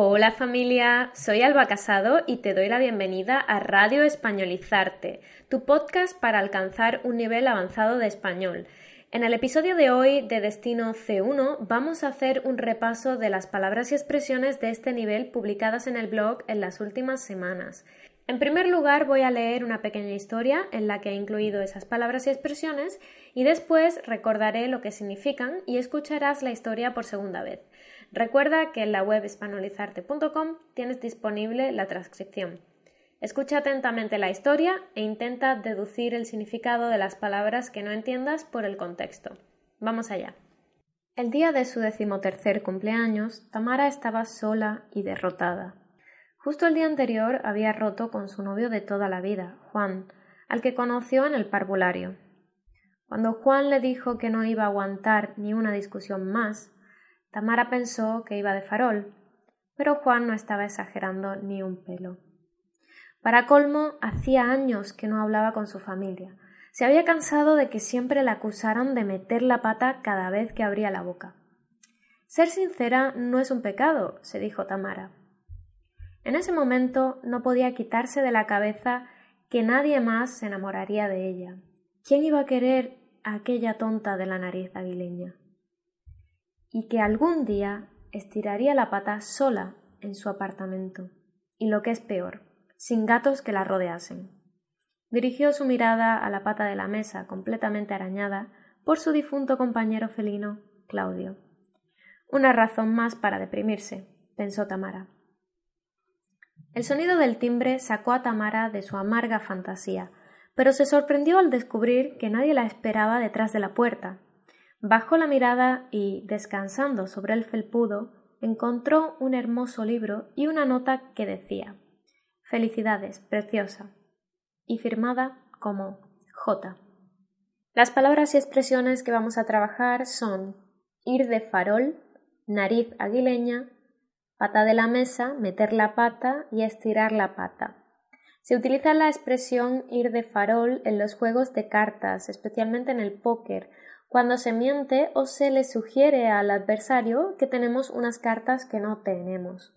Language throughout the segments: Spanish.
Hola familia, soy Alba Casado y te doy la bienvenida a Radio Españolizarte, tu podcast para alcanzar un nivel avanzado de español. En el episodio de hoy de Destino C1 vamos a hacer un repaso de las palabras y expresiones de este nivel publicadas en el blog en las últimas semanas. En primer lugar voy a leer una pequeña historia en la que he incluido esas palabras y expresiones y después recordaré lo que significan y escucharás la historia por segunda vez. Recuerda que en la web hispanolizarte.com tienes disponible la transcripción. Escucha atentamente la historia e intenta deducir el significado de las palabras que no entiendas por el contexto. Vamos allá. El día de su decimotercer cumpleaños, Tamara estaba sola y derrotada. Justo el día anterior había roto con su novio de toda la vida, Juan, al que conoció en el parvulario. Cuando Juan le dijo que no iba a aguantar ni una discusión más, Tamara pensó que iba de farol, pero Juan no estaba exagerando ni un pelo. Para colmo, hacía años que no hablaba con su familia. Se había cansado de que siempre la acusaran de meter la pata cada vez que abría la boca. Ser sincera no es un pecado, se dijo Tamara. En ese momento no podía quitarse de la cabeza que nadie más se enamoraría de ella. ¿Quién iba a querer a aquella tonta de la nariz aguileña? y que algún día estiraría la pata sola en su apartamento, y lo que es peor, sin gatos que la rodeasen. Dirigió su mirada a la pata de la mesa completamente arañada por su difunto compañero felino, Claudio. Una razón más para deprimirse, pensó Tamara. El sonido del timbre sacó a Tamara de su amarga fantasía, pero se sorprendió al descubrir que nadie la esperaba detrás de la puerta, Bajó la mirada y, descansando sobre el felpudo, encontró un hermoso libro y una nota que decía Felicidades, preciosa, y firmada como J. Las palabras y expresiones que vamos a trabajar son ir de farol, nariz aguileña, pata de la mesa, meter la pata y estirar la pata. Se utiliza la expresión ir de farol en los juegos de cartas, especialmente en el póker, cuando se miente o se le sugiere al adversario que tenemos unas cartas que no tenemos.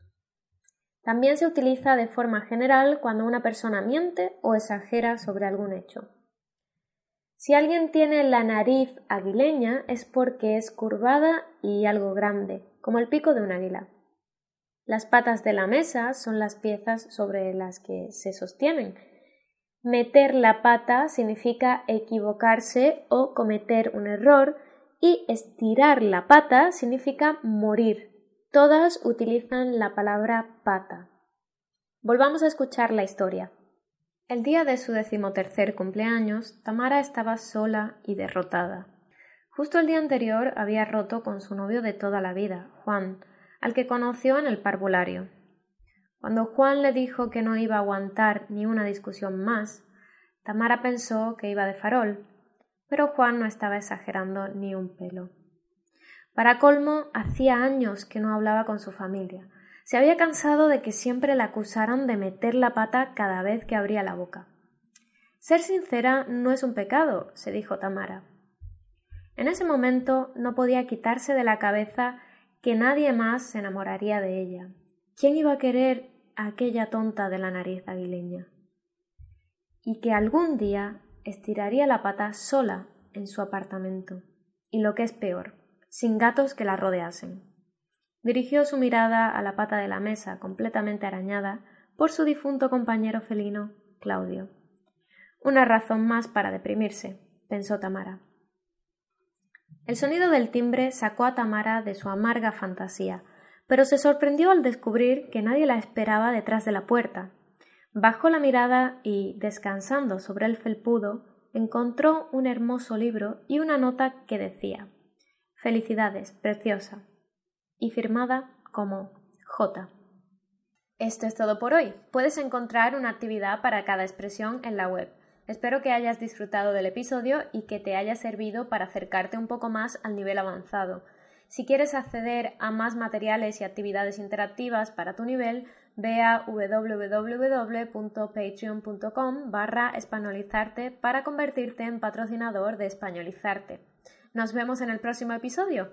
También se utiliza de forma general cuando una persona miente o exagera sobre algún hecho. Si alguien tiene la nariz aguileña es porque es curvada y algo grande, como el pico de un águila. Las patas de la mesa son las piezas sobre las que se sostienen, Meter la pata significa equivocarse o cometer un error y estirar la pata significa morir. Todas utilizan la palabra pata. Volvamos a escuchar la historia. El día de su decimotercer cumpleaños, Tamara estaba sola y derrotada. Justo el día anterior había roto con su novio de toda la vida, Juan, al que conoció en el parvulario. Cuando Juan le dijo que no iba a aguantar ni una discusión más, Tamara pensó que iba de farol, pero Juan no estaba exagerando ni un pelo. Para colmo, hacía años que no hablaba con su familia. Se había cansado de que siempre la acusaran de meter la pata cada vez que abría la boca. Ser sincera no es un pecado, se dijo Tamara. En ese momento no podía quitarse de la cabeza que nadie más se enamoraría de ella. ¿Quién iba a querer a aquella tonta de la nariz aguileña? Y que algún día estiraría la pata sola en su apartamento, y lo que es peor, sin gatos que la rodeasen. Dirigió su mirada a la pata de la mesa completamente arañada por su difunto compañero felino, Claudio. Una razón más para deprimirse, pensó Tamara. El sonido del timbre sacó a Tamara de su amarga fantasía, pero se sorprendió al descubrir que nadie la esperaba detrás de la puerta. Bajó la mirada y, descansando sobre el felpudo, encontró un hermoso libro y una nota que decía Felicidades, preciosa, y firmada como J. Esto es todo por hoy. Puedes encontrar una actividad para cada expresión en la web. Espero que hayas disfrutado del episodio y que te haya servido para acercarte un poco más al nivel avanzado. Si quieres acceder a más materiales y actividades interactivas para tu nivel, ve a www.patreon.com barra españolizarte para convertirte en patrocinador de Españolizarte. Nos vemos en el próximo episodio.